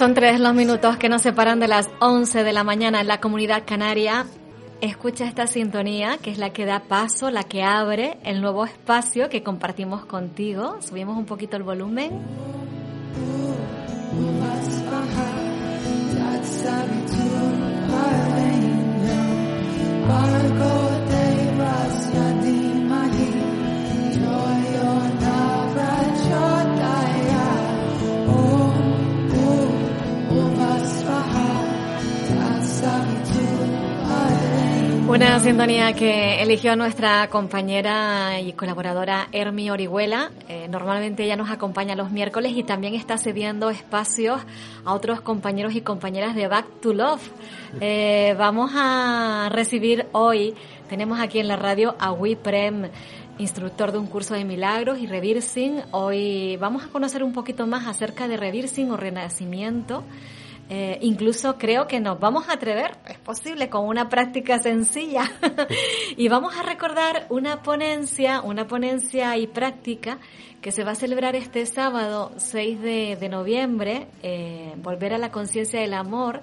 Son tres los minutos que nos separan de las 11 de la mañana en la comunidad canaria. Escucha esta sintonía que es la que da paso, la que abre el nuevo espacio que compartimos contigo. Subimos un poquito el volumen. Una sintonía que eligió nuestra compañera y colaboradora Hermi Orihuela. Eh, normalmente ella nos acompaña los miércoles y también está cediendo espacios a otros compañeros y compañeras de Back to Love. Eh, vamos a recibir hoy, tenemos aquí en la radio a Wiprem, instructor de un curso de milagros y reversing. Hoy vamos a conocer un poquito más acerca de reversing o renacimiento. Eh, incluso creo que nos vamos a atrever, es posible, con una práctica sencilla. y vamos a recordar una ponencia, una ponencia y práctica que se va a celebrar este sábado 6 de, noviembre, eh, Volver a la Conciencia del Amor,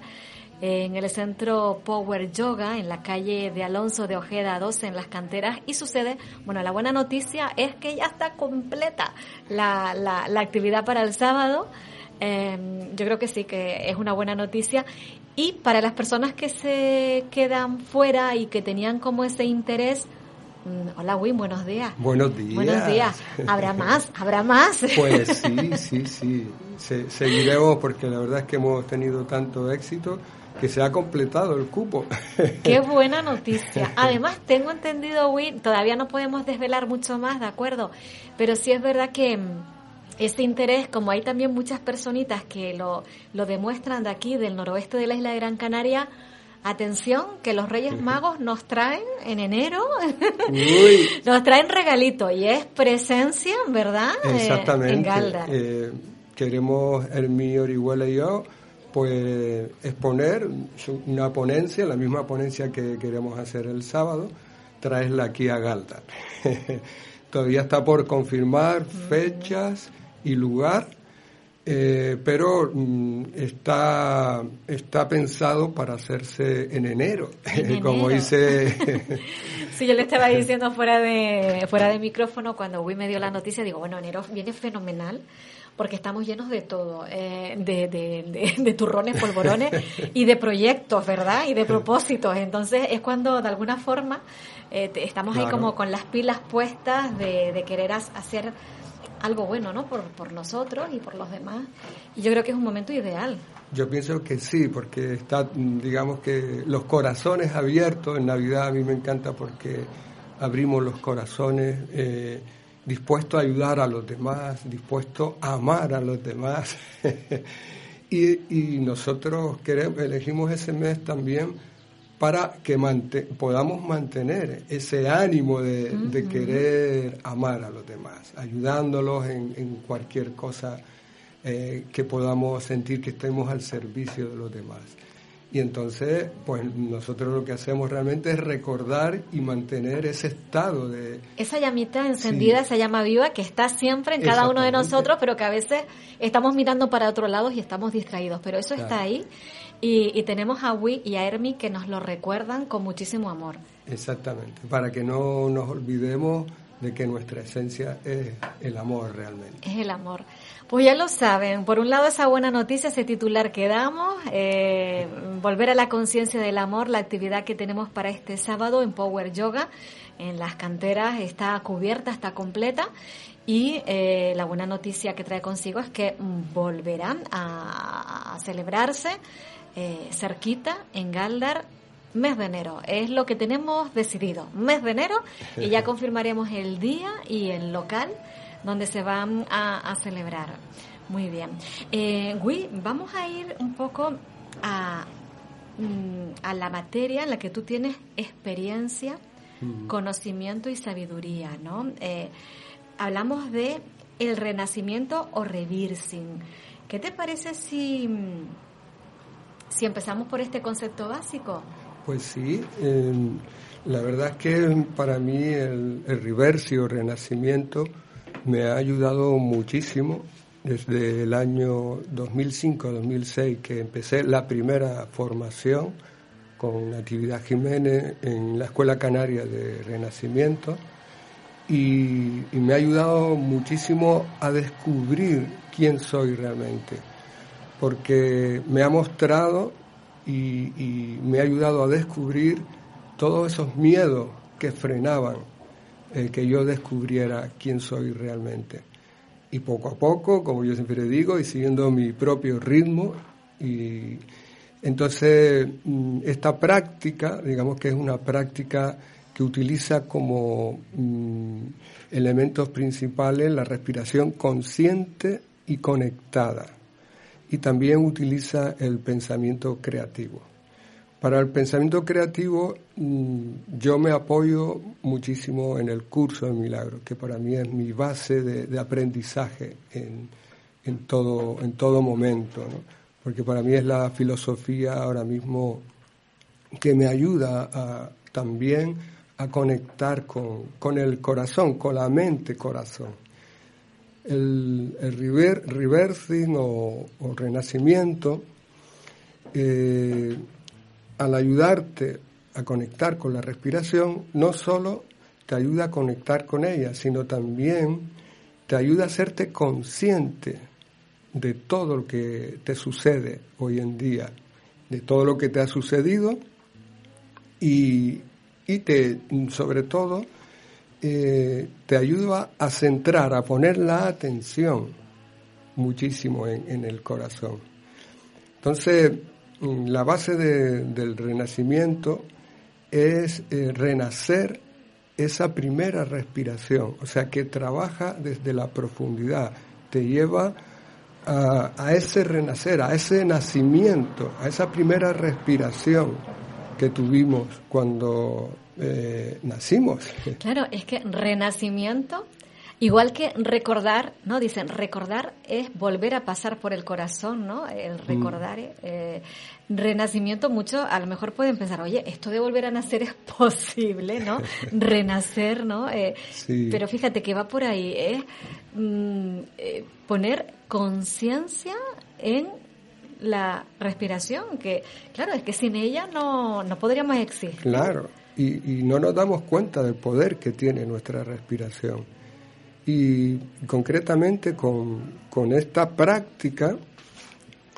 en el centro Power Yoga, en la calle de Alonso de Ojeda 12, en las canteras. Y sucede, bueno, la buena noticia es que ya está completa la, la, la actividad para el sábado. Em, yo creo que sí, que es una buena noticia. Y para las personas que se quedan fuera y que tenían como ese interés, mm, Hola Wim, buenos días. Buenos días. Buenos días. ¿Habrá más? ¿Habrá más? Pues sí, sí, sí. Se, seguiremos porque la verdad es que hemos tenido tanto éxito que se ha completado el cupo. Qué buena noticia. Además, tengo entendido, Wim, todavía no podemos desvelar mucho más, ¿de acuerdo? Pero sí es verdad que mm, este interés, como hay también muchas personitas que lo, lo demuestran de aquí, del noroeste de la isla de Gran Canaria, atención, que los Reyes Magos nos traen en enero, nos traen regalito y es presencia, ¿verdad? Eh, Exactamente. en Galdar. Eh, queremos, Hermí Orihuela y yo, pues exponer una ponencia, la misma ponencia que queremos hacer el sábado, traerla aquí a Galdar. Todavía está por confirmar fechas y lugar, eh, pero mm, está, está pensado para hacerse en enero, como dice... sí, yo le estaba diciendo fuera de, fuera de micrófono cuando Wii me dio la noticia, digo, bueno, enero viene fenomenal porque estamos llenos de todo, eh, de, de, de, turrones, polvorones y de proyectos, ¿verdad? Y de propósitos. Entonces es cuando de alguna forma eh, estamos ahí como con las pilas puestas de, querer hacer algo bueno, ¿no? Por, por nosotros y por los demás. Y yo creo que es un momento ideal. Yo pienso que sí, porque está, digamos que los corazones abiertos en Navidad a mí me encanta porque abrimos los corazones eh, dispuestos a ayudar a los demás, dispuestos a amar a los demás. y, y nosotros queremos, elegimos ese mes también para que podamos mantener ese ánimo de, querer amar a los demás, ayudándolos en, cualquier cosa eh, que podamos sentir que estemos al servicio de los demás. Y entonces, pues nosotros lo que hacemos realmente es recordar y mantener ese estado de... Esa llamita encendida, esa llama viva que está siempre en cada uno de nosotros, pero que a veces estamos mirando para otro lado y estamos distraídos, pero eso está ahí y, tenemos a Wii y a Hermi que nos lo recuerdan con muchísimo amor. Exactamente, para que no nos olvidemos de que nuestra esencia es el amor realmente. Es el amor. Pues ya lo saben, por un lado esa buena noticia, ese titular que damos, eh, volver a la conciencia del amor, la actividad que tenemos para este sábado en Power Yoga, en las canteras está cubierta, está completa y eh, la buena noticia que trae consigo es que volverán a celebrarse eh, cerquita, en Galdar, mes de enero. Es lo que tenemos decidido, mes de enero, y ya confirmaremos el día y el local donde se van a, celebrar. Muy bien. Eh, vamos a ir un poco a, mm, a la materia en la que tú tienes experiencia, conocimiento y sabiduría, ¿no? Eh, hablamos de el renacimiento o reversing. ¿Qué te parece si si empezamos por este concepto básico. Pues sí, la verdad es que para mí el, el reversio, renacimiento, me ha ayudado muchísimo desde el año 2005-2006 que empecé la primera formación con Natividad Jiménez en la Escuela Canaria de Renacimiento y, me ha ayudado muchísimo a descubrir quién soy realmente, porque me ha mostrado y, me ha ayudado a descubrir todos esos miedos que frenaban el que yo descubriera quién soy realmente. Y poco a poco, como yo siempre digo, y siguiendo mi propio ritmo, y entonces mm, esta práctica, digamos que es una práctica que utiliza como mm, elementos principales la respiración consciente y conectada. Y también utiliza el pensamiento creativo. Para el pensamiento creativo mm, yo me apoyo muchísimo en el curso de milagros, que para mí es mi base de, aprendizaje en, todo, en todo momento, porque para mí es la filosofía ahora mismo que me ayuda también a conectar con, el corazón, con la mente corazón. El, el reversing o, renacimiento, eh, al ayudarte a conectar con la respiración, no solo te ayuda a conectar con ella, sino también te ayuda a hacerte consciente de todo lo que te sucede hoy en día, de todo lo que te ha sucedido y, y te, sobre todo, eh, te ayuda a centrar, a poner la atención muchísimo en, el corazón. Entonces, mm, la base del renacimiento es eh, renacer esa primera respiración, o sea, que trabaja desde la profundidad, te lleva a, a ese renacer, a ese nacimiento, a esa primera respiración que tuvimos cuando eh, nacimos. Claro, es que renacimiento, igual que recordar, ¿no? Dicen, recordar es volver a pasar por el corazón, ¿no? El mm. recordar, eh, renacimiento, mucho a lo mejor pueden pensar, oye, esto de volver a nacer es posible, ¿no? Renacer, ¿no? Eh, pero fíjate que va por ahí, es mm, poner conciencia en la respiración, que claro, es que sin ella no, no podríamos existir. Claro, y, no nos damos cuenta del poder que tiene nuestra respiración. Y concretamente con, esta práctica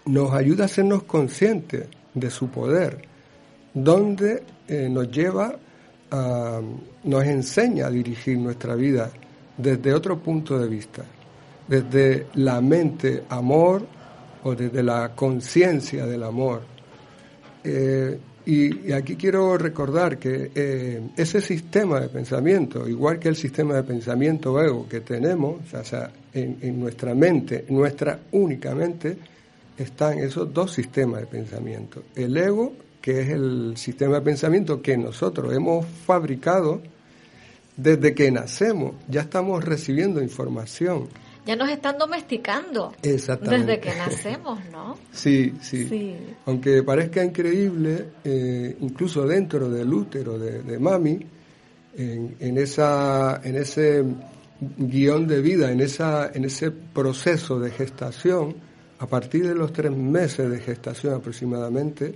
nos ayuda a hacernos conscientes de su poder, donde eh, nos lleva a, nos enseña a dirigir nuestra vida desde otro punto de vista, desde la mente amor, o desde la conciencia del amor. Eh, y, aquí quiero recordar que eh, ese sistema de pensamiento, igual que el sistema de pensamiento ego que tenemos, o sea, en, nuestra mente, nuestra únicamente, están esos dos sistemas de pensamiento. El ego, que es el sistema de pensamiento que nosotros hemos fabricado desde que nacemos, ya estamos recibiendo información ya nos están domesticando desde que nacemos, ¿no? Sí, sí. Aunque parezca increíble, eh, incluso dentro del útero de, mami, en, esa, en ese guion de vida, en, esa, en ese proceso de gestación, a partir de los tres meses de gestación aproximadamente,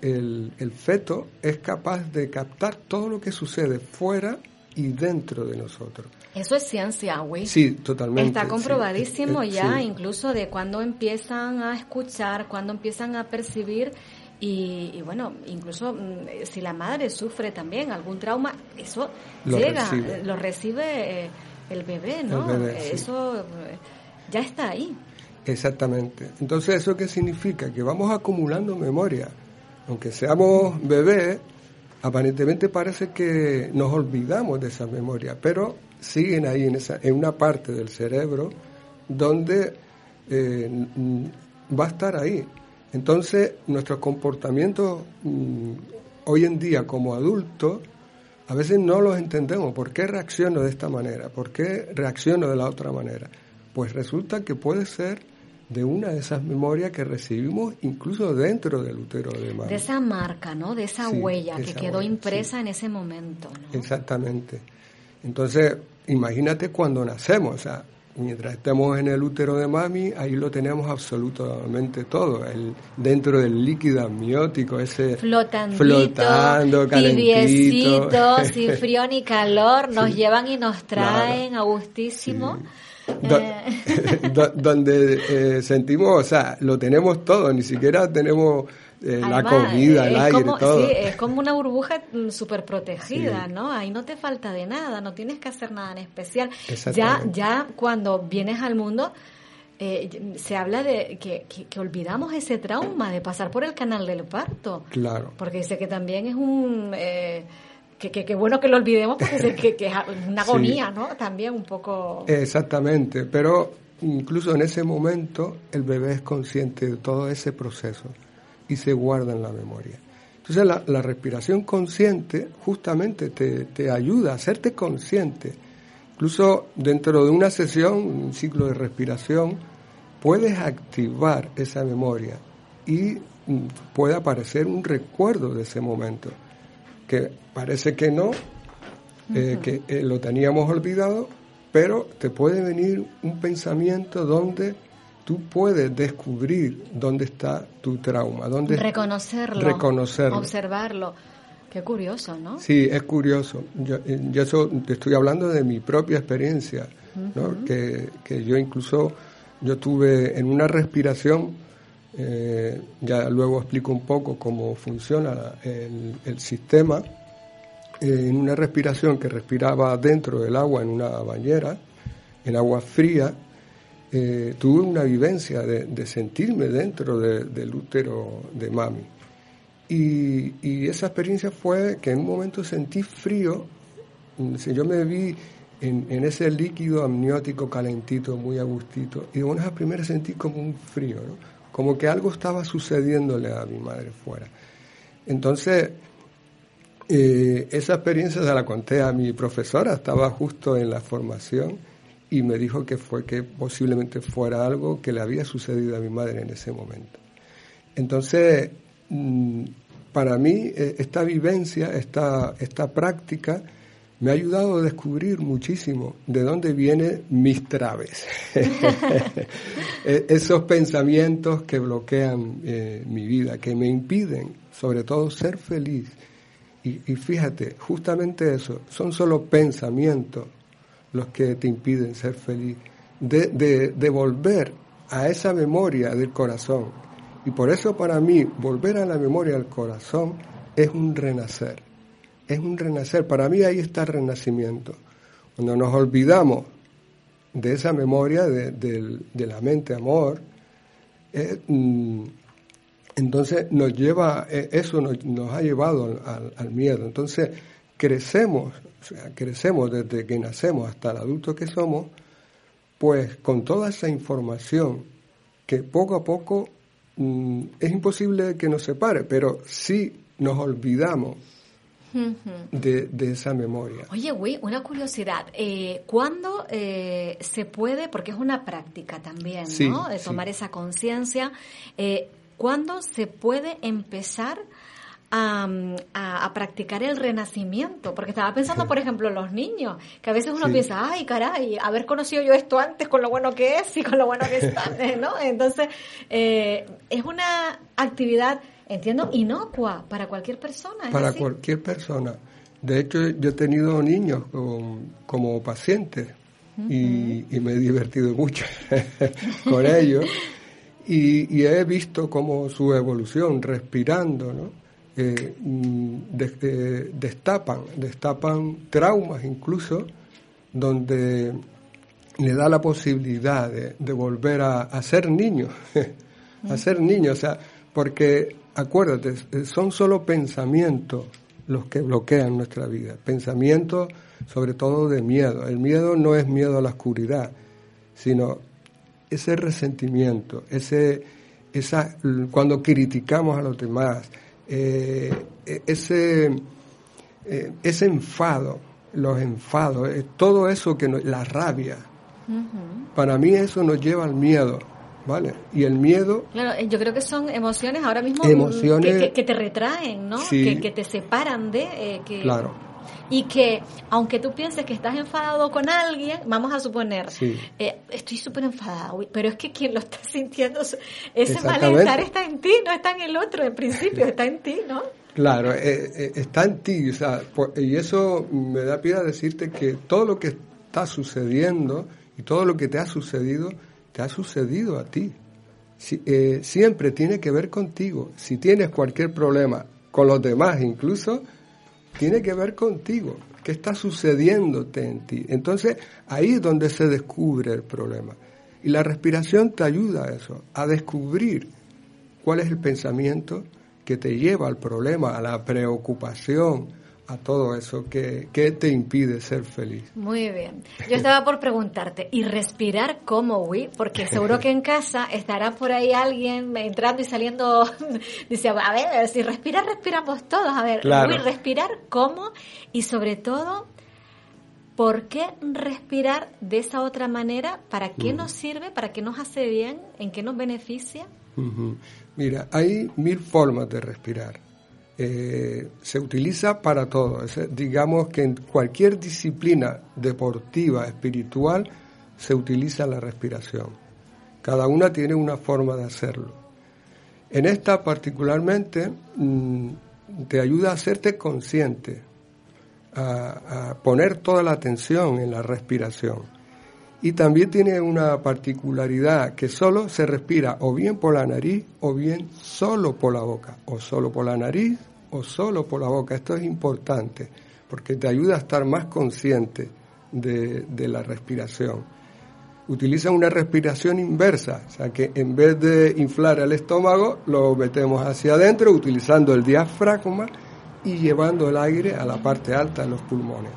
el, el feto es capaz de captar todo lo que sucede fuera y dentro de nosotros. Eso es ciencia, güey. Sí, totalmente. Está comprobadísimo ya, incluso de cuando empiezan a escuchar, cuando empiezan a percibir y, bueno, incluso mm, si la madre sufre también algún trauma, eso llega, lo recibe eh, el bebé, ¿no? eso eh, ya está ahí. Exactamente. Entonces, ¿eso qué significa? Que vamos acumulando memoria. Aunque seamos bebés, aparentemente parece que nos olvidamos de esa memoria, pero siguen ahí en, esa, en una parte del cerebro donde eh, va a estar ahí. Entonces, nuestros comportamientos mm, hoy en día como adultos, a veces no los entendemos. ¿Por qué reacciono de esta manera? ¿Por qué reacciono de la otra manera? Pues resulta que puede ser de una de esas memorias que recibimos incluso dentro del útero de madre. De esa marca, ¿no? De esa huella que quedó impresa en ese momento. Exactamente. Entonces, imagínate cuando nacemos, o sea, mientras estemos en el útero de mami, ahí lo tenemos absolutamente todo, el, dentro del líquido amniótico, ese flotando, calentito. sin frío ni calor, nos llevan y nos traen a gustísimo. Eh. donde eh, sentimos, o sea, lo tenemos todo, ni siquiera tenemos eh, la comida, el aire, todo. Sí, es como una burbuja mm, súper protegida, ¿no? Ahí no te falta de nada, no tienes que hacer nada en especial. Ya, ya cuando vienes al mundo, eh, se habla de que, que, olvidamos ese trauma de pasar por el canal del parto. Claro. Porque dice que también es un... Eh, que, que, bueno que lo olvidemos porque es, que, es una agonía, ¿no? También un poco... Exactamente, pero incluso en ese momento el bebé es consciente de todo ese proceso y se guarda en la memoria. Entonces la, respiración consciente justamente te, te, ayuda a hacerte consciente. Incluso dentro de una sesión, un ciclo de respiración, puedes activar esa memoria y mm, puede aparecer un recuerdo de ese momento, que parece que no, eh, que eh, lo teníamos olvidado, pero te puede venir un pensamiento donde tú puedes descubrir dónde está tu trauma, dónde reconocerlo, reconocerlo, observarlo. Qué curioso, ¿no? Sí, es curioso. Yo, eh, yo eso te estoy hablando de mi propia experiencia, ¿no? que, que, yo incluso yo tuve en una respiración, eh, ya luego explico un poco cómo funciona el, el sistema, eh, en una respiración que respiraba dentro del agua en una bañera, en agua fría, eh, tuve una vivencia de, sentirme dentro del útero de mami. Y, esa experiencia fue que en un momento sentí frío, yo me vi en, ese líquido amniótico calentito, muy agustito, y de unas primeras sentí como un frío, como que algo estaba sucediéndole a mi madre fuera. Entonces, eh, esa experiencia se la conté a mi profesora, estaba justo en la formación, y me dijo que fue que posiblemente fuera algo que le había sucedido a mi madre en ese momento. Entonces, mm, para mí eh, esta vivencia, esta, esta práctica, me ha ayudado a descubrir muchísimo de dónde vienen mis traves, e-, esos pensamientos que bloquean eh, mi vida, que me impiden sobre todo ser feliz. Y, y fíjate, justamente eso, son solo pensamientos, los que te impiden ser feliz, de, de, volver a esa memoria del corazón. Y por eso para mí volver a la memoria del corazón es un renacer, es un renacer. Para mí ahí está el renacimiento. Cuando nos olvidamos de esa memoria de, la mente amor, eh, mm, entonces nos lleva, eh, eso nos, ha llevado al, al, miedo. Entonces crecemos o sea, crecemos desde que nacemos hasta el adulto que somos, pues con toda esa información que poco a poco mm, es imposible que nos separe, pero sí nos olvidamos de, esa memoria. Oye, güey, una curiosidad. Eh, ¿Cuándo eh, se puede, porque es una práctica también, ¿no? De tomar esa conciencia, eh, ¿cuándo se puede empezar a, practicar el renacimiento, porque estaba pensando, por ejemplo, los niños, que a veces uno piensa, ay, caray, haber conocido yo esto antes con lo bueno que es y con lo bueno que está, ¿no? Entonces, eh, es una actividad, entiendo, inocua para cualquier persona. Para cualquier persona. De hecho, yo he tenido niños como, pacientes y, me he divertido mucho con ellos. Y, y, he visto como su evolución, respirando, ¿no? Eh, mm, destapan, destapan traumas incluso, donde le da la posibilidad de, volver a, ser niño, a ser niño, o sea, porque acuérdate, son solo pensamientos los que bloquean nuestra vida, pensamientos sobre todo de miedo. El miedo no es miedo a la oscuridad, sino ese resentimiento, ese, esa, cuando criticamos a los demás, eh, ese, eh, ese enfado, los enfados, eh, todo eso que la rabia, para mí eso nos lleva al miedo. ¿Vale? Y el miedo... Claro, yo creo que son emociones ahora mismo emociones, que, te retraen, ¿no? que, te separan de... que, claro. Y que aunque tú pienses que estás enfadado con alguien, vamos a suponer, eh, estoy súper enfadada, pero es que quien lo está sintiendo, ese malestar está en ti, no está en el otro, en principio está en ti, ¿no? Claro, eh, eh, está en ti, o sea, y eso me da pie a decirte que todo lo que está sucediendo y todo lo que te ha sucedido, te ha sucedido a ti. siempre tiene que ver contigo. Si tienes cualquier problema con los demás incluso, tiene que ver contigo. ¿Qué está sucediéndote en ti? Entonces, ahí es donde se descubre el problema. Y la respiración te ayuda a eso, a descubrir cuál es el pensamiento que te lleva al problema, a la preocupación, a todo eso que, te impide ser feliz. Muy bien. Yo estaba por preguntarte, ¿y respirar cómo, Wii? Porque seguro que en casa estará por ahí alguien entrando y saliendo, dice, a ver, si respirar, respiramos todos. A ver, claro. respirar cómo y sobre todo, ¿por qué respirar de esa otra manera? ¿Para qué nos sirve? ¿Para qué nos hace bien? ¿En qué nos beneficia? Mira, hay mil formas de respirar. Eh, se utiliza para todo. digamos que en cualquier disciplina deportiva, espiritual, se utiliza la respiración. Cada una tiene una forma de hacerlo. En esta particularmente mm, te ayuda a hacerte consciente, a poner toda la atención en la respiración. Y también tiene una particularidad que solo se respira o bien por la nariz o bien solo por la boca, o solo por la nariz o solo por la boca. Esto es importante porque te ayuda a estar más consciente de, la respiración. Utiliza una respiración inversa, o sea que en vez de inflar el estómago, lo metemos hacia adentro utilizando el diafragma y llevando el aire a la parte alta de los pulmones.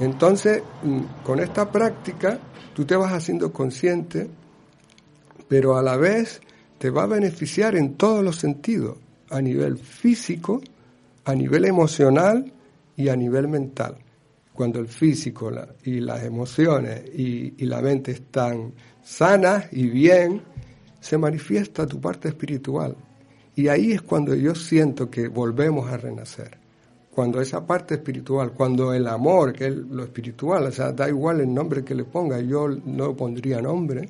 Entonces, mm, con esta práctica, tú te vas haciendo consciente, pero a la vez te va a beneficiar en todos los sentidos, a nivel físico, a nivel emocional y a nivel mental. Cuando el físico y las emociones y, la mente están sanas y bien, se manifiesta tu parte espiritual. Y ahí es cuando yo siento que volvemos a renacer cuando esa parte espiritual, cuando el amor, que es lo espiritual, o sea, da igual el nombre que le ponga, yo no pondría nombre,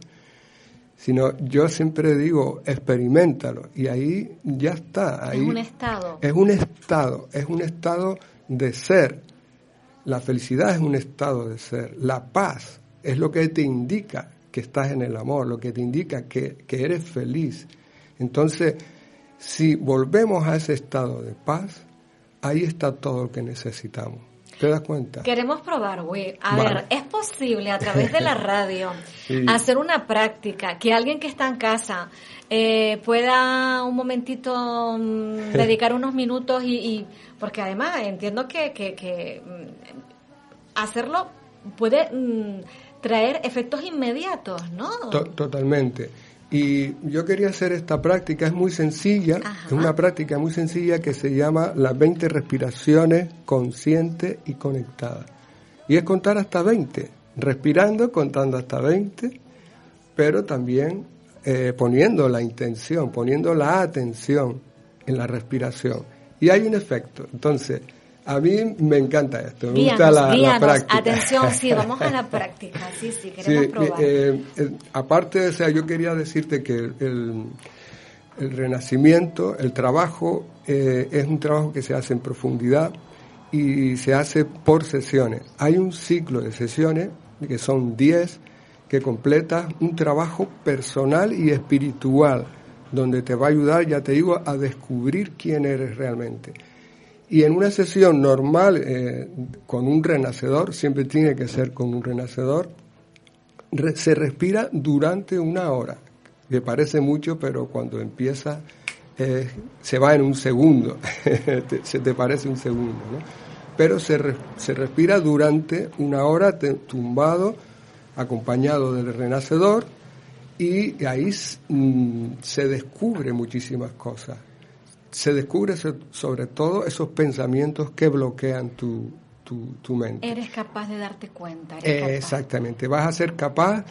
sino yo siempre digo, experimentalo, y ahí ya está. Ahí es un estado. Es un estado, es un estado de ser. La felicidad es un estado de ser. La paz es lo que te indica que estás en el amor, lo que te indica que, que eres feliz. Entonces, si volvemos a ese estado de paz, ahí está todo lo que necesitamos. ¿Te das cuenta? Queremos probar, güey. A ver, ¿es posible a través de la radio hacer una práctica que alguien que está en casa eh, pueda un momentito mm, dedicar unos minutos y, porque además entiendo que, que, mm, hacerlo puede mm, traer efectos inmediatos, ¿no? totalmente. Y yo quería hacer esta práctica, es muy sencilla, es una práctica muy sencilla que se llama las 20 respiraciones conscientes y conectadas. Y es contar hasta 20, respirando, contando hasta 20, pero también eh, poniendo la intención, poniendo la atención en la respiración. Y hay un efecto. Entonces, a mí me encanta esto, me gusta la, práctica. Atención, sí, vamos a la práctica, sí, sí, queremos probar. Eh, eh, aparte, o sea, yo quería decirte que el, el renacimiento, el trabajo, eh, es un trabajo que se hace en profundidad y se hace por sesiones. Hay un ciclo de sesiones, que son 10, que completa un trabajo personal y espiritual, donde te va a ayudar, ya te digo, a descubrir quién eres realmente y en una sesión normal eh, con un renacedor, siempre tiene que ser con un renacedor, se respira durante una hora, que parece mucho, pero cuando empieza eh, se va en un segundo, se te parece un segundo, ¿no? Pero se, se respira durante una hora tumbado, acompañado del renacedor, y ahí mm, se descubre muchísimas cosas se descubre sobre todo esos pensamientos que bloquean tu, tu, mente. Eres capaz de darte cuenta. exactamente, vas a ser capaz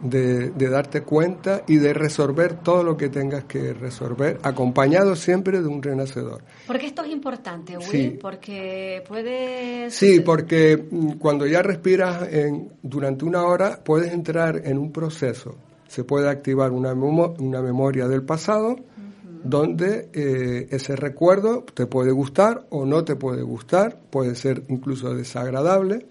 de, darte cuenta y de resolver todo lo que tengas que resolver, acompañado siempre de un renacedor. Porque esto es importante, Will, porque puede... Sí, porque mm, cuando ya respiras en, durante una hora puedes entrar en un proceso. Se puede activar una, una memoria del pasado, donde eh, ese recuerdo te puede gustar o no te puede gustar, puede ser incluso desagradable,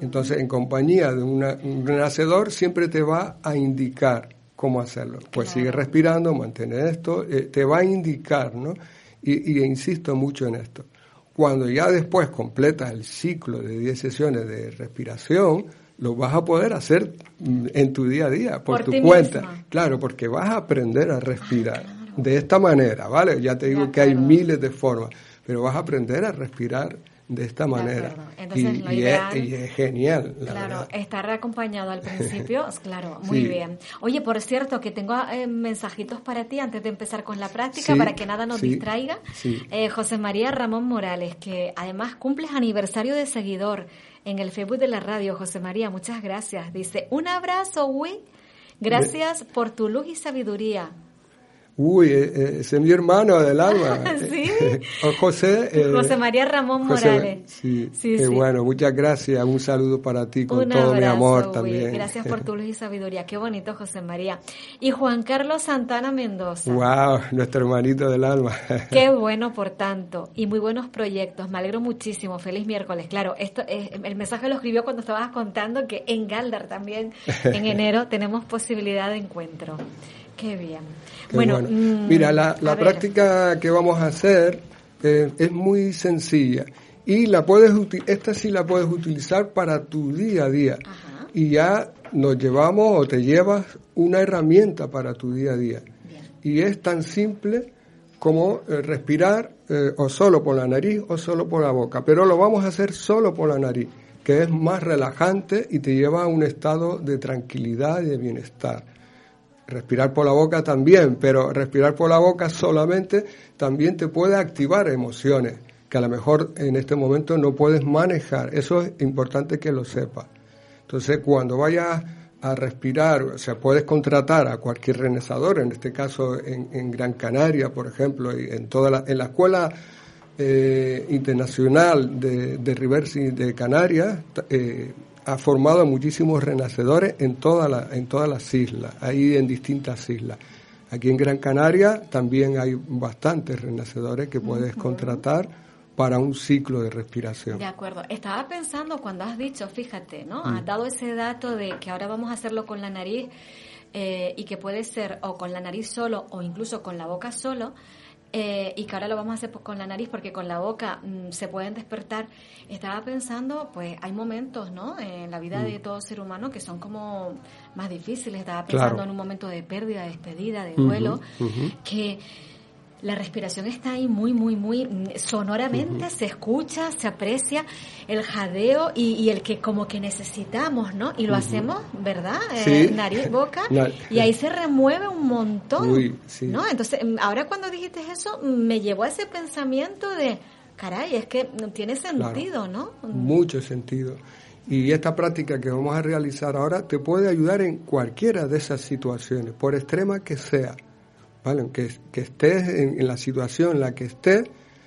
entonces, en compañía de un renacedor siempre te va a indicar cómo hacerlo. Pues sigue respirando, mantén esto, eh, te va a indicar, ¿no? Y, insisto mucho en esto. Cuando ya después completas el ciclo de 10 sesiones de respiración, lo vas a poder hacer mm, en tu día a día, por, tu cuenta. Claro, porque vas a aprender a respirar de esta manera, ¿vale? Ya te digo que hay miles de formas, pero vas a aprender a respirar de esta manera. y, es, genial. claro, estar acompañado al principio, claro, muy bien. Oye, por cierto, que tengo eh, mensajitos para ti antes de empezar con la práctica, para que nada nos distraiga. Eh, José María Ramón Morales, que además cumples aniversario de seguidor en el Facebook de la radio. José María, muchas gracias. Dice, un abrazo, Uy. Gracias por tu luz y sabiduría. Uy, eh, eh, ese es mi hermano del alma. sí. José. Eh, José María Ramón Morales. Sí, sí, Qué bueno, muchas gracias. Un saludo para ti con todo mi amor también. Gracias por tu luz y sabiduría. Qué bonito, José María. Y Juan Carlos Santana Mendoza. Wow, nuestro hermanito del alma. Qué bueno por tanto. Y muy buenos proyectos. Me alegro muchísimo. Feliz miércoles. Claro, esto el mensaje lo escribió cuando estabas contando que en Galdar también en enero tenemos posibilidad de encuentro. Qué bien. Bueno, mm, mira, la, práctica que vamos a hacer eh, es muy sencilla. Y la puedes esta sí la puedes utilizar para tu día a día. Y ya nos llevamos o te llevas una herramienta para tu día a día. Y es tan simple como eh, respirar eh, o solo por la nariz o solo por la boca, pero lo vamos a hacer solo por la nariz, que es más relajante y te lleva a un estado de tranquilidad y de bienestar. Respirar por la boca también, pero respirar por la boca solamente también te puede activar emociones que a lo mejor en este momento no puedes manejar. Eso es importante que lo sepas. Entonces, cuando vayas a respirar, o sea, puedes contratar a cualquier renazador, en este caso en, Gran Canaria, por ejemplo, y en toda la, en la escuela eh, internacional de, de Riversi de Canarias, eh, ha formado a muchísimos renacedores en, toda la, en todas las islas, ahí en distintas islas. Aquí en Gran Canaria también hay bastantes renacedores que puedes contratar para un ciclo de respiración. De acuerdo. Estaba pensando cuando has dicho, fíjate, ¿no? Has mm. dado ese dato de que ahora vamos a hacerlo con la nariz eh, y que puede ser o con la nariz solo o incluso con la boca solo. Eh, y que ahora lo vamos a hacer con la nariz porque con la boca mm, se pueden despertar. Estaba pensando, pues hay momentos, ¿no? En la vida de mm. todo ser humano que son como más difíciles. Estaba pensando en un momento de pérdida, de despedida, de duelo, que la respiración está ahí muy, muy, muy sonoramente, se escucha, se aprecia el jadeo y, el que como que necesitamos, ¿no? Y lo hacemos, ¿verdad? Eh, nariz, boca, y ahí se remueve un montón, ¿no? Entonces, mm, ahora cuando dijiste eso, me llevó a ese pensamiento de, caray, es que tiene sentido, ¿no? Mucho sentido. Y esta práctica que vamos a realizar ahora te puede ayudar en cualquiera de esas situaciones, por extrema que sea. ¿Vale? Que, estés en, la situación en la que estés,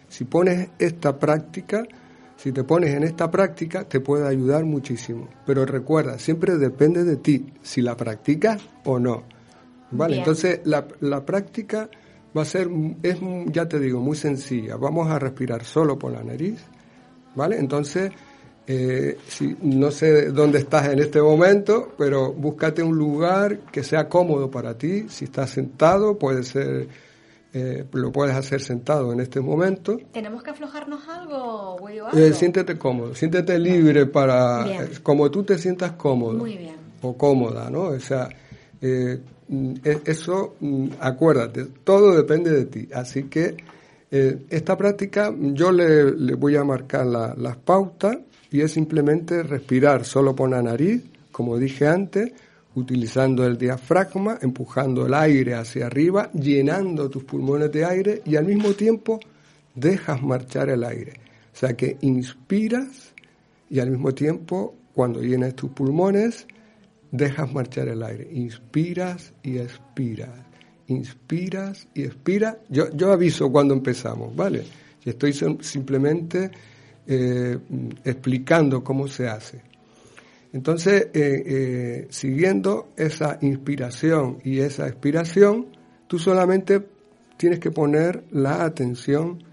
si pones esta práctica, si te pones en esta práctica, te puede ayudar muchísimo. Pero recuerda, siempre depende de ti, si la practicas o no. ¿Vale? Entonces, la, la práctica va a ser, es, ya te digo, muy sencilla. Vamos a respirar solo por la nariz, ¿vale? Entonces, eh, si, no sé dónde estás en este momento, pero búscate un lugar que sea cómodo para ti. Si estás sentado, puede ser, eh, lo puedes hacer sentado en este momento. ¿Tenemos que aflojarnos algo, eh, siéntete cómodo, siéntete libre para, como tú te sientas cómodo. Muy bien. O cómoda, ¿no? O sea, e, eso, mm, acuérdate, todo depende de ti. Así que esta práctica yo le, voy a marcar las pautas y es simplemente respirar solo por la nariz, como dije antes, utilizando el diafragma, empujando el aire hacia arriba, llenando tus pulmones de aire y al mismo tiempo dejas marchar el aire. O sea que inspiras y al mismo tiempo, cuando llenas tus pulmones, dejas marchar el aire. Inspiras y expiras. Inspiras y expiras. Yo, yo aviso cuando empezamos, ¿vale? Y estoy simplemente eh, explicando cómo se hace. Entonces, eh, eh, siguiendo esa inspiración y esa expiración, tú solamente tienes que poner la atención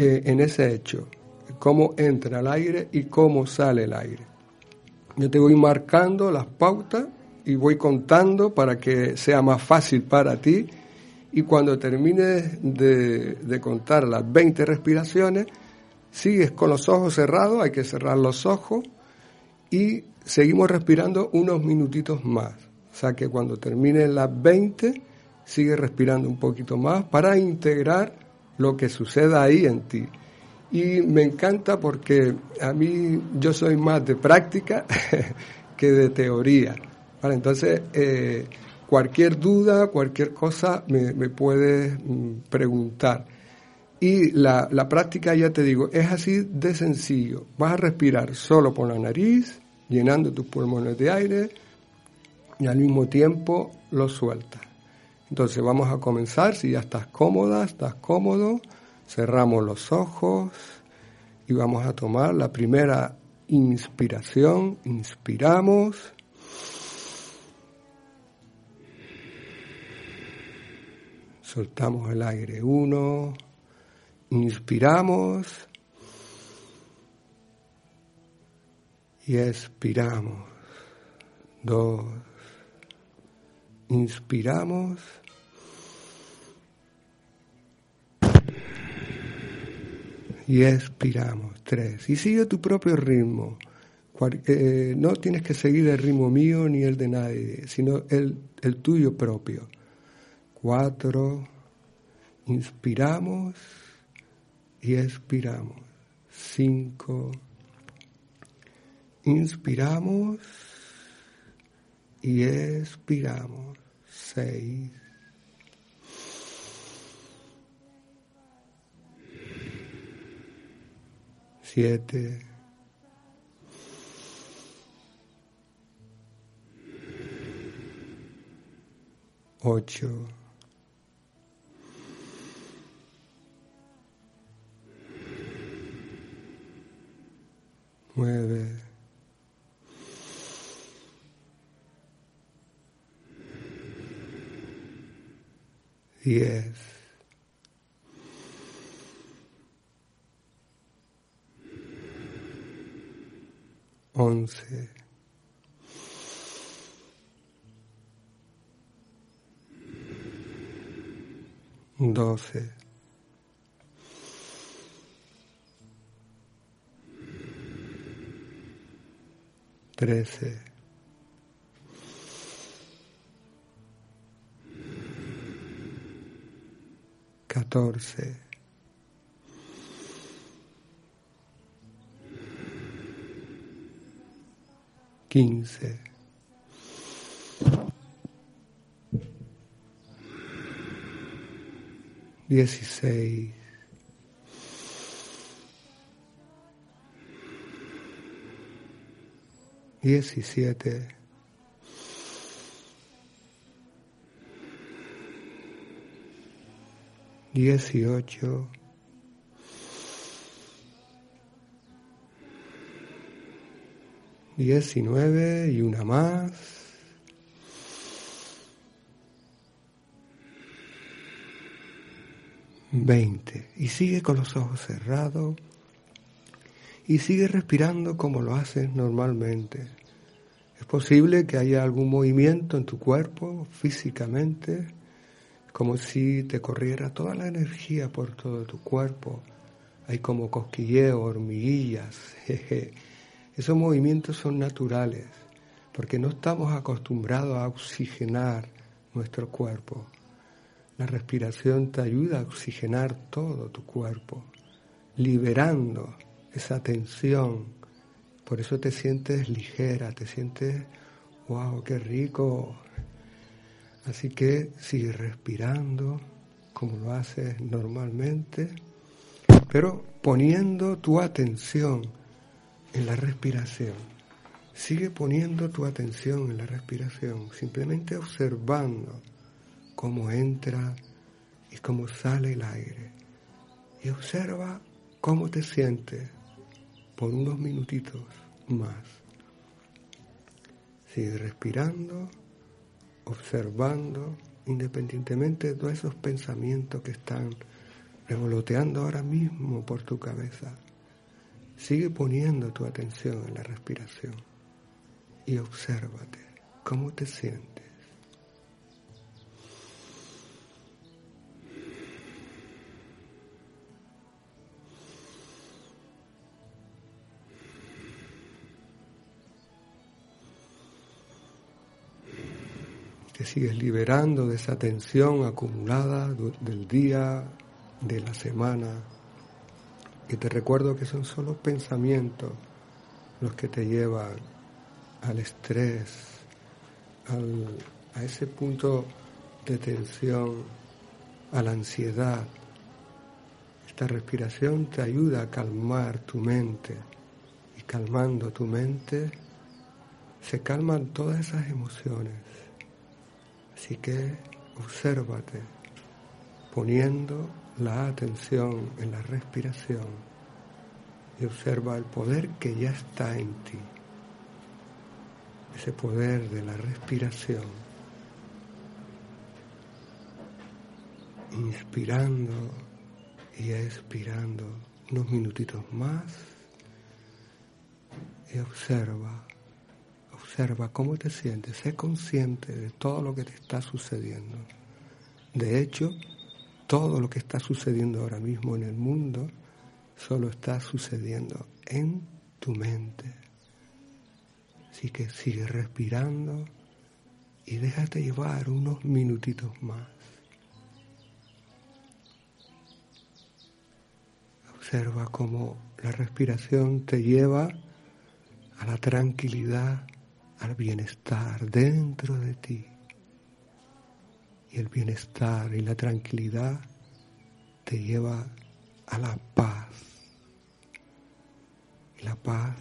en ese hecho, cómo entra el aire y cómo sale el aire. Yo te voy marcando las pautas y voy contando para que sea más fácil para ti y cuando termines de, contar las 20 respiraciones, sigues con los ojos cerrados, hay que cerrar los ojos y seguimos respirando unos minutitos más. O sea que cuando termines las 20, sigue respirando un poquito más para integrar lo que suceda ahí en ti. Y me encanta porque a mí yo soy más de práctica que de teoría. entonces, eh, cualquier duda, cualquier cosa me, me puedes mm, preguntar. Y la, la, práctica, ya te digo, es así de sencillo. Vas a respirar solo por la nariz, llenando tus pulmones de aire y al mismo tiempo lo sueltas. Entonces vamos a comenzar, si ya estás cómoda, estás cómodo, cerramos los ojos y vamos a tomar la primera inspiración, inspiramos. Soltamos el aire. Uno, inspiramos y expiramos. Dos, inspiramos y expiramos. Tres. Y sigue tu propio ritmo. Eh, no tienes que seguir el ritmo mío ni el de nadie, sino el, el tuyo propio. Cuatro. Inspiramos y expiramos. Cinco. Inspiramos y expiramos. Seis. siete, ocho, nueve, diez, once, doce, trece, catorce, 15. Dieciséis. Diecisiete. Dieciocho. 19 y una más. 20 Y sigue con los ojos cerrados y sigue respirando como lo haces normalmente. Es posible que haya algún movimiento en tu cuerpo físicamente, como si te corriera toda la energía por todo tu cuerpo. Hay como cosquilleo, hormiguillas, jeje esos movimientos son naturales porque no estamos acostumbrados a oxigenar nuestro cuerpo. La respiración te ayuda a oxigenar todo tu cuerpo, liberando esa tensión. Por eso te sientes ligera, te sientes, wow, qué rico. Así que sigue respirando como lo haces normalmente, pero poniendo tu atención en la respiración. Sigue poniendo tu atención en la respiración, simplemente observando cómo entra y cómo sale el aire. Y observa cómo te sientes por unos minutitos más. Sigue respirando, observando, independientemente de todos esos pensamientos que están revoloteando ahora mismo por tu cabeza. Sigue poniendo tu atención en la respiración y obsérvate cómo te sientes. Te sigues liberando de esa tensión acumulada del día, de la semana. Y te recuerdo que son solo pensamientos los que te llevan al estrés, a ese punto de tensión, a la ansiedad. Esta respiración te ayuda a calmar tu mente y calmando tu mente se calman todas esas emociones. Así que obsérvate poniendo la atención en la respiración y observa el poder que ya está en ti. Ese poder de la respiración, inspirando y expirando unos minutitos más y observa, observa cómo te sientes, sé consciente de todo lo que te está sucediendo. De hecho, todo lo que está sucediendo ahora mismo en el mundo solo está sucediendo en tu mente. Así que sigue respirando y déjate llevar unos minutitos más. Observa cómo la respiración te lleva a la tranquilidad, al bienestar dentro de ti. Y el bienestar y la tranquilidad te lleva a la paz. Y la paz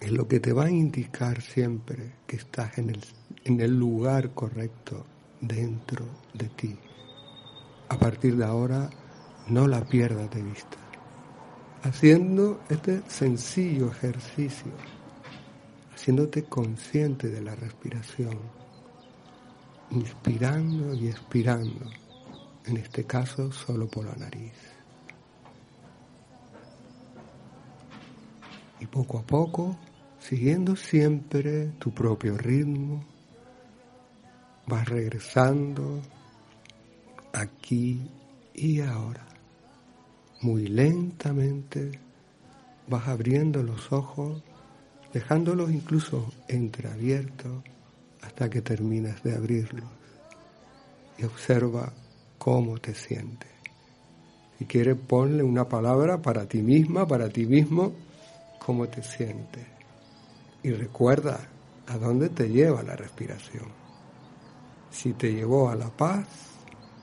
es lo que te va a indicar siempre que estás en el, en el lugar correcto dentro de ti. A partir de ahora, no la pierdas de vista. Haciendo este sencillo ejercicio, haciéndote consciente de la respiración, inspirando y expirando, en este caso solo por la nariz. Y poco a poco, siguiendo siempre tu propio ritmo, vas regresando aquí y ahora. Muy lentamente vas abriendo los ojos, dejándolos incluso entreabiertos hasta que terminas de abrirlos. Y observa cómo te sientes. Si quieres, ponle una palabra para ti misma, para ti mismo, cómo te sientes. Y recuerda a dónde te lleva la respiración. Si te llevó a la paz,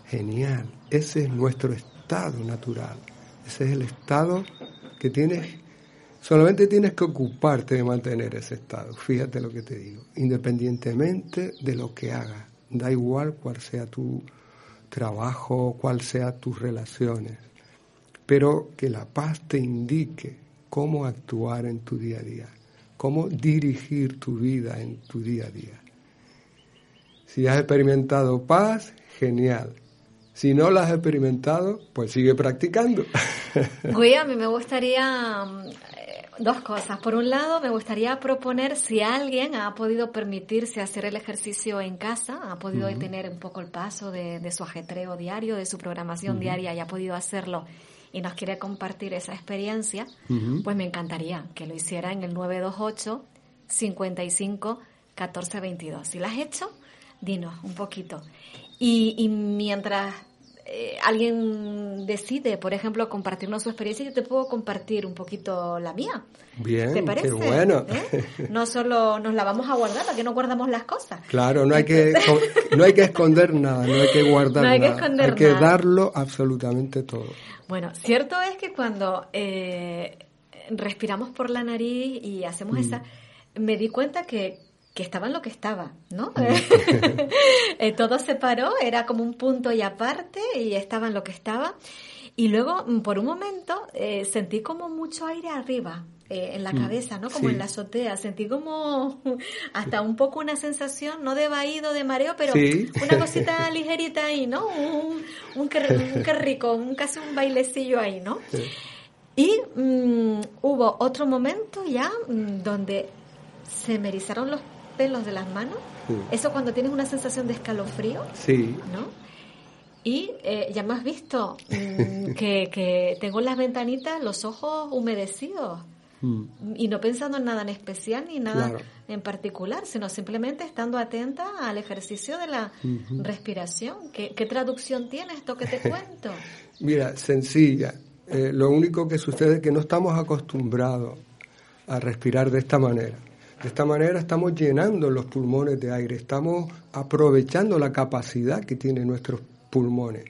genial. Ese es nuestro estado natural. Ese es el estado que tienes, solamente tienes que ocuparte de mantener ese estado. Fíjate lo que te digo. Independientemente de lo que hagas, da igual cuál sea tu trabajo, cuál sea tus relaciones, pero que la paz te indique cómo actuar en tu día a día, cómo dirigir tu vida en tu día a día. Si has experimentado paz, genial. Si no la has experimentado, pues sigue practicando. Gui, a mí me gustaría dos cosas. Por un lado, me gustaría proponer si alguien ha podido permitirse hacer el ejercicio en casa, ha podido detener un poco el paso de, su ajetreo diario, de su programación diaria y ha podido hacerlo y nos quiere compartir esa experiencia, pues me encantaría que lo hiciera en el 928 55 14 22. Si lo has hecho, dinos un poquito. Y, y mientras eh, alguien decide, por ejemplo, compartirnos su experiencia, yo te puedo compartir un poquito la mía. Bien, ¿Te parece? Qué bueno. ¿Eh? No solo nos la vamos a guardar, ¿para que no guardamos las cosas? Claro, no hay que no hay que esconder nada, no hay que guardar hay nada. Que hay que darlo absolutamente todo. Bueno, cierto es que cuando eh, respiramos por la nariz y hacemos esa... Me di cuenta que, que estaba lo que estaba, ¿no? Eh, todo se paró, era como un punto y aparte y estaba en lo que estaba. Y luego, mm, por un momento, eh, sentí como mucho aire arriba, eh, en la mm, cabeza, ¿no? Como en la azotea. Sentí como hasta un poco una sensación, no de vaído, de mareo, pero una cosita ligerita ahí, ¿no? Un, un, qué, rico, un, casi un bailecillo ahí, ¿no? Y mm, hubo otro momento ya donde se me erizaron los pelos de las manos. Eso cuando tienes una sensación de escalofrío. Sí. ¿No? Y eh, ya me has visto mm, que, que, tengo las ventanitas, los ojos humedecidos. Mm. Y no pensando en nada en especial ni nada en particular, sino simplemente estando atenta al ejercicio de la respiración. ¿Qué, traducción tiene esto que te cuento? Mira, sencilla. Eh, lo único que sucede es que no estamos acostumbrados a respirar de esta manera. De esta manera estamos llenando los pulmones de aire, estamos aprovechando la capacidad que tienen nuestros pulmones.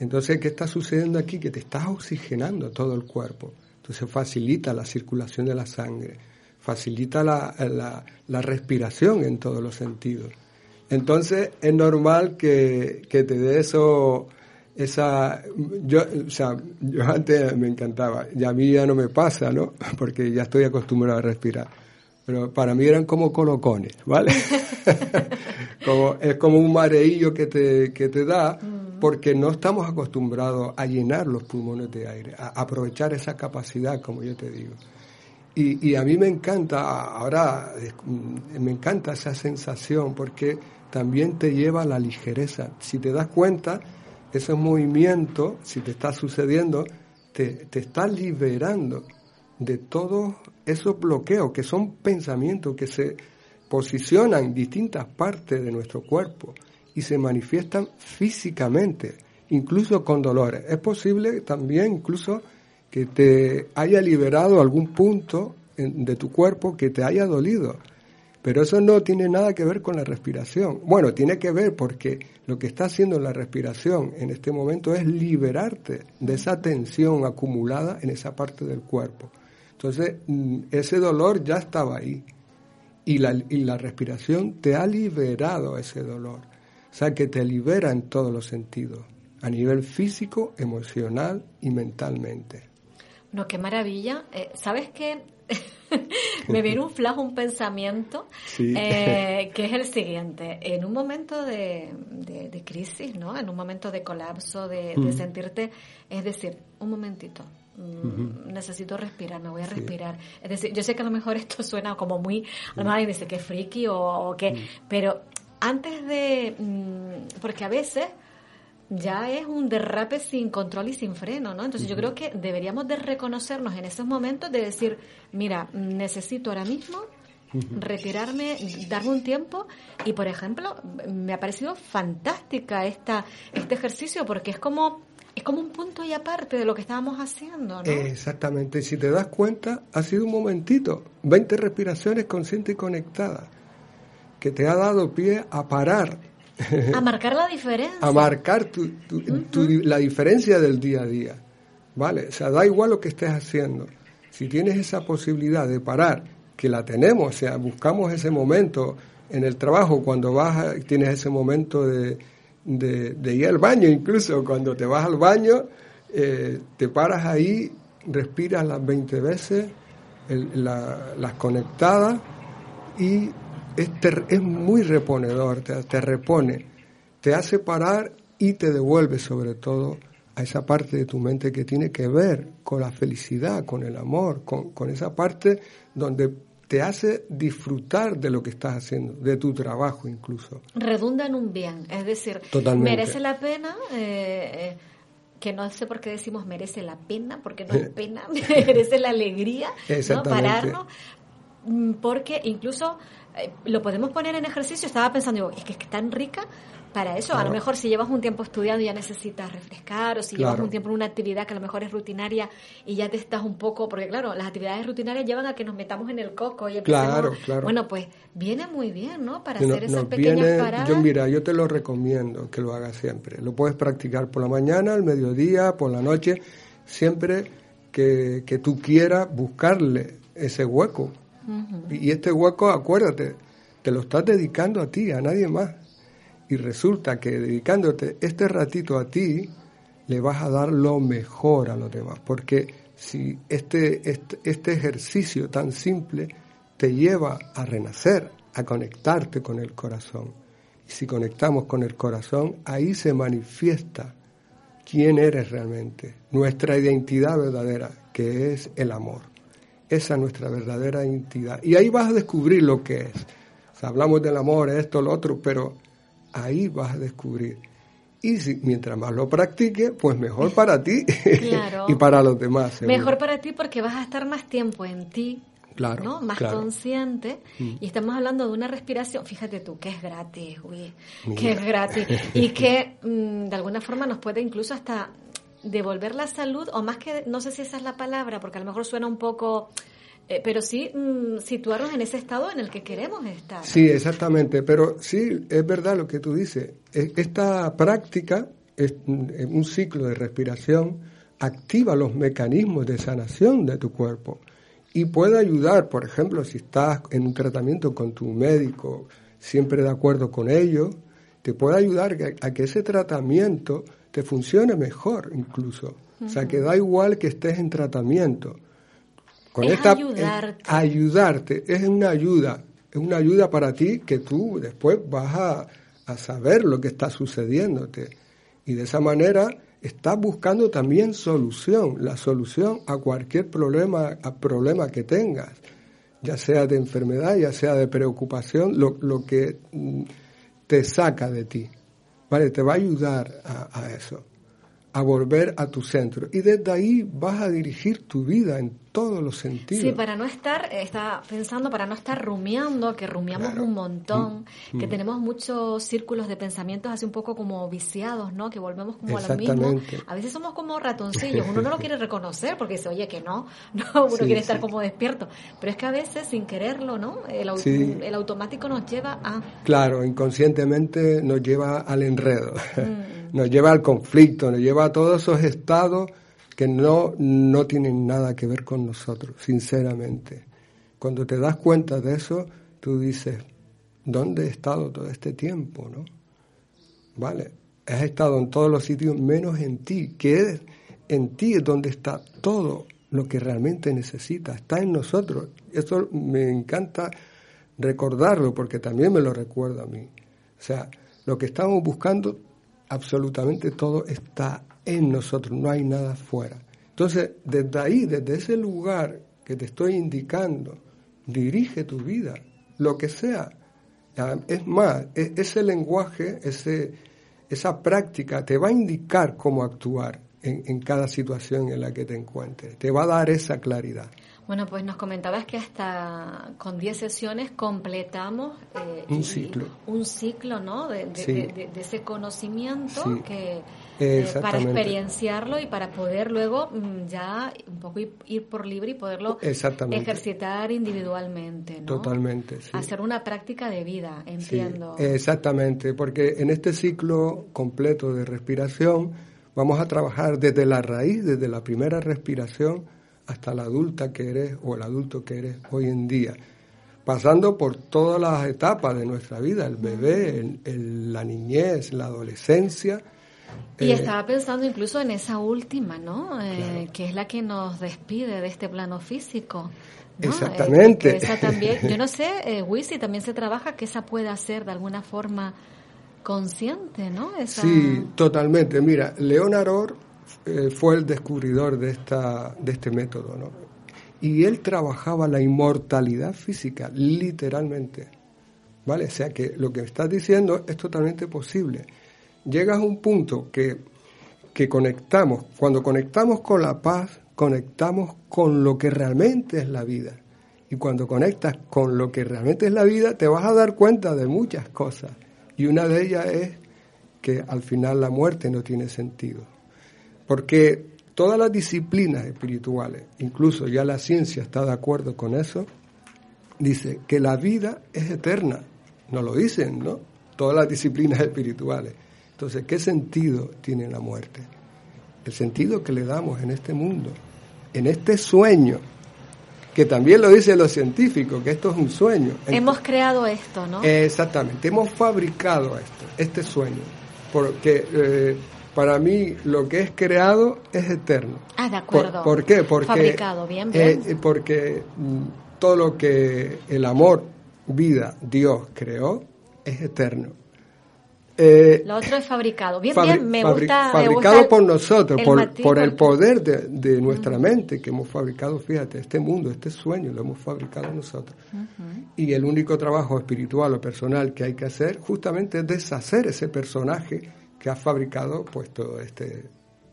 Entonces, ¿qué está sucediendo aquí? Que te estás oxigenando todo el cuerpo. Entonces facilita la circulación de la sangre, facilita la, respiración en todos los sentidos. Entonces es normal que, que te dé eso, esa, yo, o sea, yo antes me encantaba, y a mí ya no me pasa, ¿no? Porque ya estoy acostumbrado a respirar pero para mí eran como colocones, ¿vale? como, es como un mareillo que te, que te da mm. porque no estamos acostumbrados a llenar los pulmones de aire, a aprovechar esa capacidad, como yo te digo. Y, y a mí me encanta, ahora mm, me encanta esa sensación porque también te lleva a la ligereza. Si te das cuenta, esos movimientos, si te está sucediendo, te, te está liberando de todos esos bloqueos que son pensamientos que se posicionan en distintas partes de nuestro cuerpo y se manifiestan físicamente, incluso con dolores. Es posible también incluso que te haya liberado algún punto de tu cuerpo que te haya dolido. Pero eso no tiene nada que ver con la respiración. Bueno, tiene que ver porque lo que está haciendo la respiración en este momento es liberarte de esa tensión acumulada en esa parte del cuerpo. Entonces, mm, ese dolor ya estaba ahí. Y la, y la respiración te ha liberado ese dolor. O sea, que te libera en todos los sentidos, a nivel físico, emocional y mentalmente. No, qué maravilla. Eh, ¿Sabes qué? me viene un flash, un pensamiento, eh, que es el siguiente. En un momento de, de, crisis, ¿no? En un momento de colapso, de, de sentirte, es decir, un momentito, Mm, necesito respirar, me voy a respirar. Es decir, yo sé que a lo mejor esto suena como muy, a lo mejor alguien dice que friki o, o que, mm. pero antes de, mm, porque a veces ya es un derrape sin control y sin freno, ¿no? Entonces yo creo que deberíamos de reconocernos en esos momentos de decir, mira, necesito ahora mismo retirarme, darme un tiempo y, por ejemplo, me ha parecido fantástica esta, este ejercicio porque es como es como un punto y aparte de lo que estábamos haciendo, ¿no? Exactamente. Si te das cuenta, ha sido un momentito, 20 respiraciones conscientes y conectadas, que te ha dado pie a parar. A marcar la diferencia. a marcar tu, la diferencia del día a día. ¿Vale? O sea, da igual lo que estés haciendo. Si tienes esa posibilidad de parar, que la tenemos, o sea, buscamos ese momento en el trabajo, cuando vas, tienes ese momento de de, ir al baño, incluso cuando te vas al baño, eh, te paras ahí, respiras las 20 veces, las conectadas y es, es muy reponedor, te, repone, te hace parar y te devuelve sobre todo a esa parte de tu mente que tiene que ver con la felicidad, con el amor, con, con esa parte donde te hace disfrutar de lo que estás haciendo, de tu trabajo incluso. Redunda en un bien, es decir, merece la pena, eh, eh, que no sé por qué decimos merece la pena, porque no es pena, merece la alegría, ¿no? pararnos, mm, porque incluso eh, lo podemos poner en ejercicio, estaba pensando, es que es tan rica para eso. A lo mejor si llevas un tiempo estudiando ya necesitas refrescar, o si llevas un tiempo en una actividad que a lo mejor es rutinaria y ya te estás un poco, porque claro, las actividades rutinarias llevan a que nos metamos en el coco y Claro, claro. Bueno, pues viene muy bien, ¿no? Para hacer esas pequeñas paradas. Yo mira, yo te lo recomiendo que lo hagas siempre. Lo puedes practicar por la mañana, al mediodía, por la noche, siempre que, que tú quieras buscarle ese hueco. Y este hueco, acuérdate, te lo estás dedicando a ti, a nadie más. Y resulta que dedicándote este ratito a ti, le vas a dar lo mejor a los demás. Porque si este, este, este ejercicio tan simple te lleva a renacer, a conectarte con el corazón. Y si conectamos con el corazón, ahí se manifiesta quién eres realmente, nuestra identidad verdadera, que es el amor. Esa es nuestra verdadera identidad. Y ahí vas a descubrir lo que es. hablamos del amor, esto, lo otro, pero ahí vas a descubrir. Y si, mientras más lo practiques, pues mejor para ti y para los demás. Mejor para ti porque vas a estar más tiempo en ti, claro, más consciente. Mm. Y estamos hablando de una respiración, fíjate tú, que es gratis, uy, que es gratis. y que mm, de alguna forma nos puede incluso hasta devolver la salud, o más que, no sé si esa es la palabra, porque a lo mejor suena un poco... Eh, pero sí mm, situarnos en ese estado en el que queremos estar. Sí, exactamente, pero sí, es verdad lo que tú dices. Esta práctica, es un ciclo de respiración, activa los mecanismos de sanación de tu cuerpo y puede ayudar, por ejemplo, si estás en un tratamiento con tu médico, siempre de acuerdo con ello, te puede ayudar a que ese tratamiento te funcione mejor incluso. O sea, que da igual que estés en tratamiento. Con esta, ayudarte. ayudarte, es una ayuda, es una ayuda para ti que tú después vas a, a saber lo que está sucediéndote. Y de esa manera estás buscando también solución, la solución a cualquier problema, a problema que tengas, ya sea de enfermedad, ya sea de preocupación, lo, lo que mm, te saca de ti. ¿Vale? Te va a ayudar a, a eso a volver a tu centro. Y desde ahí vas a dirigir tu vida en todos los sentidos. Sí, para no estar, eh, está pensando, para no estar rumiando, que rumiamos un montón, mm, que mm. tenemos muchos círculos de pensamientos así un poco como viciados, ¿no? Que volvemos como a lo mismo. A veces somos como ratoncillos, uno no lo quiere reconocer porque dice, oye, que no, no uno quiere estar como despierto. Pero es que a veces, sin quererlo, ¿no? El, el automático nos lleva a... Claro, inconscientemente nos lleva al enredo. Mm nos lleva al conflicto, nos lleva a todos esos estados que no, no tienen nada que ver con nosotros, sinceramente. Cuando te das cuenta de eso, tú dices, ¿dónde he estado todo este tiempo? ¿no? ¿Vale? Has estado en todos los sitios menos en ti, que es, en ti es donde está todo lo que realmente necesitas, está en nosotros. Eso me encanta recordarlo porque también me lo recuerda a mí. O sea, lo que estamos buscando absolutamente todo está en nosotros, no hay nada fuera. Entonces, desde ahí, desde ese lugar que te estoy indicando, dirige tu vida, lo que sea. Es más, e-, ese lenguaje, ese, esa práctica te va a indicar cómo actuar en, en cada situación en la que te encuentres, te va a dar esa claridad. Bueno, pues nos comentabas que hasta con 10 sesiones completamos eh, un ciclo. Un ciclo, ¿no? De, ese conocimiento que eh, para experienciarlo y para poder luego mm, ya un poco ir, por libre y poderlo ejercitar individualmente, ¿no? Totalmente, sí. Hacer una práctica de vida, entiendo. exactamente, porque en este ciclo completo de respiración vamos a trabajar desde la raíz, desde la primera respiración, hasta la adulta que eres o el adulto que eres hoy en día, pasando por todas las etapas de nuestra vida, el bebé, la niñez, la adolescencia. Y eh, estaba pensando incluso en esa última, ¿no? Eh, que es la que nos despide de este plano físico. Exactamente. esa también, yo no sé, eh, Wisi, también se trabaja que esa pueda ser de alguna forma consciente, ¿no? Sí, totalmente. Mira, Leonardo eh, fue el descubridor de, esta, de este método, ¿no? Y él trabajaba la inmortalidad física, literalmente. ¿Vale? O sea que lo que estás diciendo es totalmente posible. Llegas a un punto que, que conectamos, cuando conectamos con la paz, conectamos con lo que realmente es la vida. Y cuando conectas con lo que realmente es la vida, te vas a dar cuenta de muchas cosas. Y una de ellas es que al final la muerte no tiene sentido. Porque todas las disciplinas espirituales, incluso ya la ciencia está de acuerdo con eso, dice que la vida es eterna. No lo dicen, ¿no? Todas las disciplinas espirituales. Entonces, ¿qué sentido tiene la muerte? El sentido que le damos en este mundo en este sueño, que también lo dicen los científicos, que esto es un sueño. Hemos creado esto, ¿no? Exactamente, hemos fabricado esto, este sueño, porque eh, para mí lo que es creado es eterno. Ah, de acuerdo. ¿Por, qué? Porque, Fabricado, bien, bien. Eh, porque mm, todo lo que el amor, vida, Dios creó es eterno. Eh, lo otro es fabricado. Bien, bien, me gusta. Fabricado por nosotros, por, por, el poder de, nuestra mente que hemos fabricado, fíjate, este mundo, este sueño lo hemos fabricado nosotros. Y el único trabajo espiritual o personal que hay que hacer justamente es deshacer ese personaje que ha fabricado pues todo este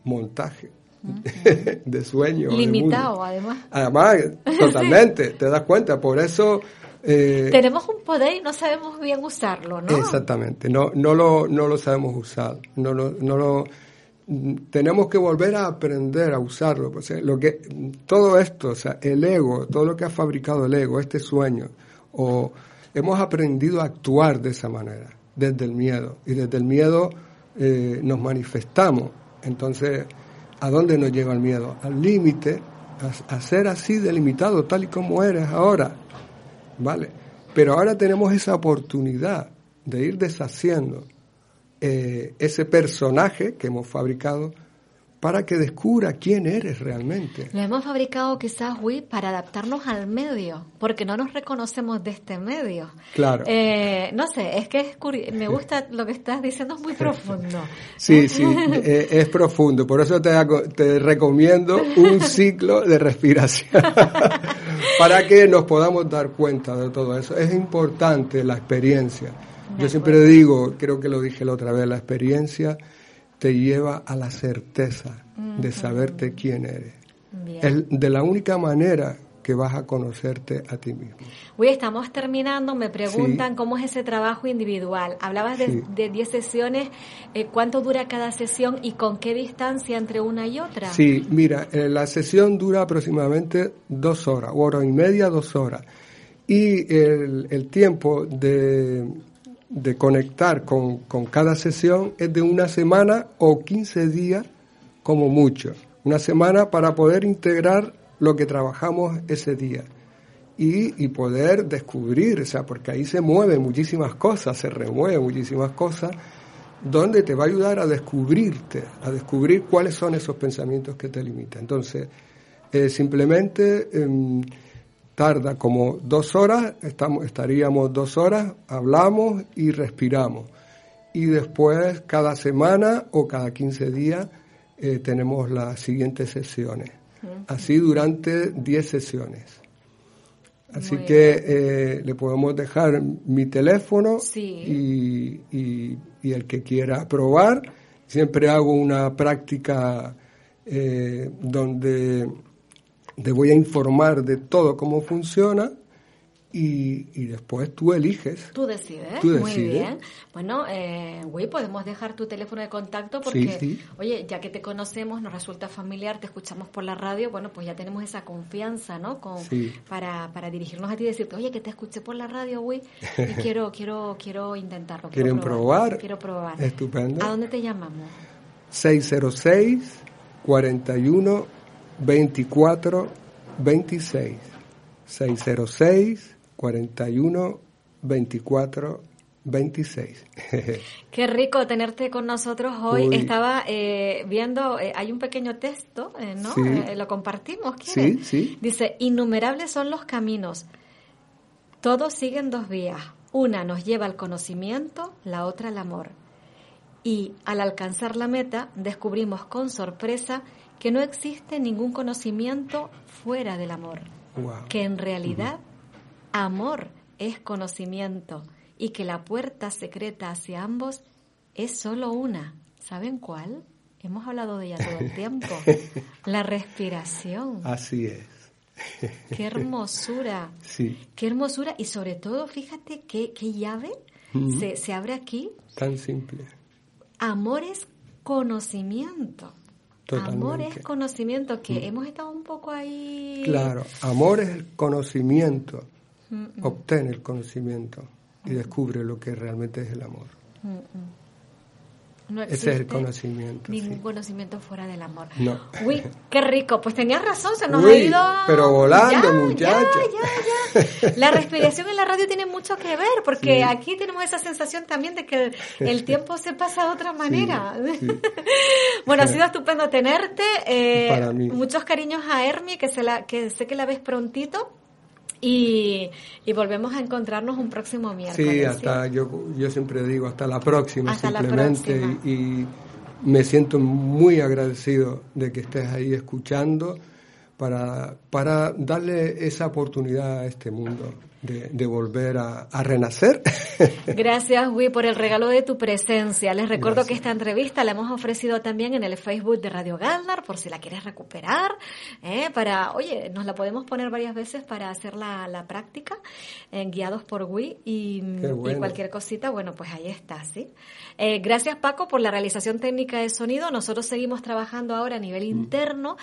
montaje. de sueño. Limitado, además. Además, totalmente, te das cuenta. Por eso eh, Tenemos un poder y no sabemos bien usarlo, ¿no? Exactamente, no, no, lo, no lo sabemos usar, no, no, no lo, tenemos que volver a aprender a usarlo. Pues, eh, lo que, todo esto, o sea, el ego, todo lo que ha fabricado el ego, este sueño, o hemos aprendido a actuar de esa manera, desde el miedo, y desde el miedo eh, nos manifestamos. Entonces, ¿a dónde nos lleva el miedo? Al límite, a, ser así delimitado, tal y como eres ahora, ¿vale? Pero ahora tenemos esa oportunidad de ir deshaciendo eh, ese personaje que hemos fabricado para que descubra quién eres realmente. Lo hemos fabricado quizás, Wii, para adaptarnos al medio, porque no nos reconocemos de este medio. Claro. Eh, no sé, es que me gusta lo que estás diciendo, es muy profundo. Sí, sí, eh, es profundo. Por eso te, te recomiendo un ciclo de respiración, para que nos podamos dar cuenta de todo eso. Es importante la experiencia. Yo siempre digo, creo que lo dije la otra vez, la experiencia te lleva a la certeza de saberte quién eres. Es de la única manera que vas a conocerte a ti mismo. Hoy estamos terminando, me preguntan cómo es ese trabajo individual. Hablabas de 10 sesiones, eh, ¿cuánto dura cada sesión y con qué distancia entre una y otra? Sí, mira, eh, la sesión dura aproximadamente dos horas, hora y media, dos horas. Y el, el tiempo de, de conectar con, con, cada sesión es de una semana o 15 días como mucho. Una semana para poder integrar lo que trabajamos ese día y, y poder descubrir, o sea, porque ahí se mueven muchísimas cosas, se remueven muchísimas cosas, donde te va a ayudar a descubrirte, a descubrir cuáles son esos pensamientos que te limitan. Entonces, eh, simplemente... Em, tarda como dos horas, estamos, estaríamos dos horas, hablamos y respiramos. Y después cada semana o cada 15 días eh, tenemos las siguientes sesiones. Así durante 10 sesiones. Así que eh, le podemos dejar mi teléfono y, y, el que quiera probar. Siempre hago una práctica eh, donde te voy a informar de todo cómo funciona y, y, después tú eliges. Tú decides. Muy bien. Bueno, eh, podemos dejar tu teléfono de contacto porque, oye, ya que te conocemos, nos resulta familiar, te escuchamos por la radio, bueno, pues ya tenemos esa confianza, ¿no? Con, para, para dirigirnos a ti y decirte, oye, que te escuché por la radio, güey, y quiero, quiero, quiero intentarlo. ¿Quieren probar? Quiero probar. Estupendo. ¿A dónde te llamamos? 606 41 24 26 606 41 24 26. Qué rico tenerte con nosotros hoy. Estaba eh, viendo, eh, hay un pequeño texto, eh, ¿no? lo compartimos. Sí, sí. Dice, innumerables son los caminos. Todos siguen dos vías. Una nos lleva al conocimiento, la otra al amor. Y al alcanzar la meta, descubrimos con sorpresa que no existe ningún conocimiento fuera del amor, que en realidad amor es conocimiento y que la puerta secreta hacia ambos es solo una. ¿Saben cuál? Hemos hablado de ella todo el tiempo. la respiración. Así es. Qué hermosura. Sí. Qué hermosura. Y sobre todo, fíjate qué, qué llave se, se abre aquí. Tan simple. Amor es conocimiento. Amor es conocimiento, que mm. hemos estado un poco ahí. Claro, amor es el conocimiento. Mm, mm. Obtén el conocimiento y descubre lo que realmente es el amor. Ese es el conocimiento. Ningún conocimiento fuera del amor. No. Uy, qué rico. Pues tenías razón, se nos ha ido. Pero volando, muchacha. Ya, ya, ya. La respiración en la radio tiene mucho que ver, porque aquí tenemos esa sensación también de que el, tiempo se pasa de otra manera. bueno, ha sido estupendo tenerte. Eh, Para mí. Muchos cariños a Hermi, que, se la, que sé que la ves prontito. Y, volvemos a encontrarnos un próximo miércoles. Sí, hasta yo, yo siempre digo hasta la próxima, simplemente. Y, me siento muy agradecido de que estés ahí escuchando para, para darle esa oportunidad a este mundo de, volver a, renacer. Gracias, Wii, por el regalo de tu presencia. Les recuerdo que esta entrevista la hemos ofrecido también en el Facebook de Radio Galdar, por si la quieres recuperar, ¿eh? para, oye, nos la podemos poner varias veces para hacer la, la práctica, eh, guiados por Wii y, cualquier cosita, bueno, pues ahí está, ¿sí? Eh, gracias, Paco, por la realización técnica de sonido. Nosotros seguimos trabajando ahora a nivel mm. interno,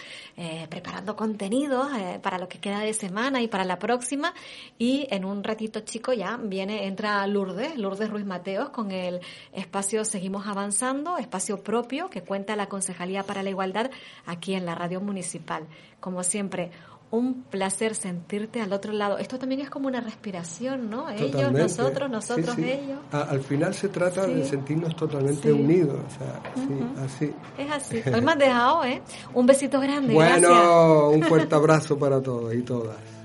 preparando contenidos para lo que queda de semana y para la próxima, y en un ratito chico ya viene, entra Lourdes, Lourdes Ruiz Mateos con el espacio Seguimos Avanzando, espacio propio que cuenta la Concejalía para la Igualdad aquí en la radio municipal. Como siempre, un placer sentirte al otro lado. Esto también es como una respiración, ¿no? Ellos, nosotros, nosotros, ellos. al final se trata de sentirnos totalmente unidos. O sea, así. Es así. Hoy me has dejado, ¿eh? Un besito grande. Bueno, un fuerte abrazo para todos y todas.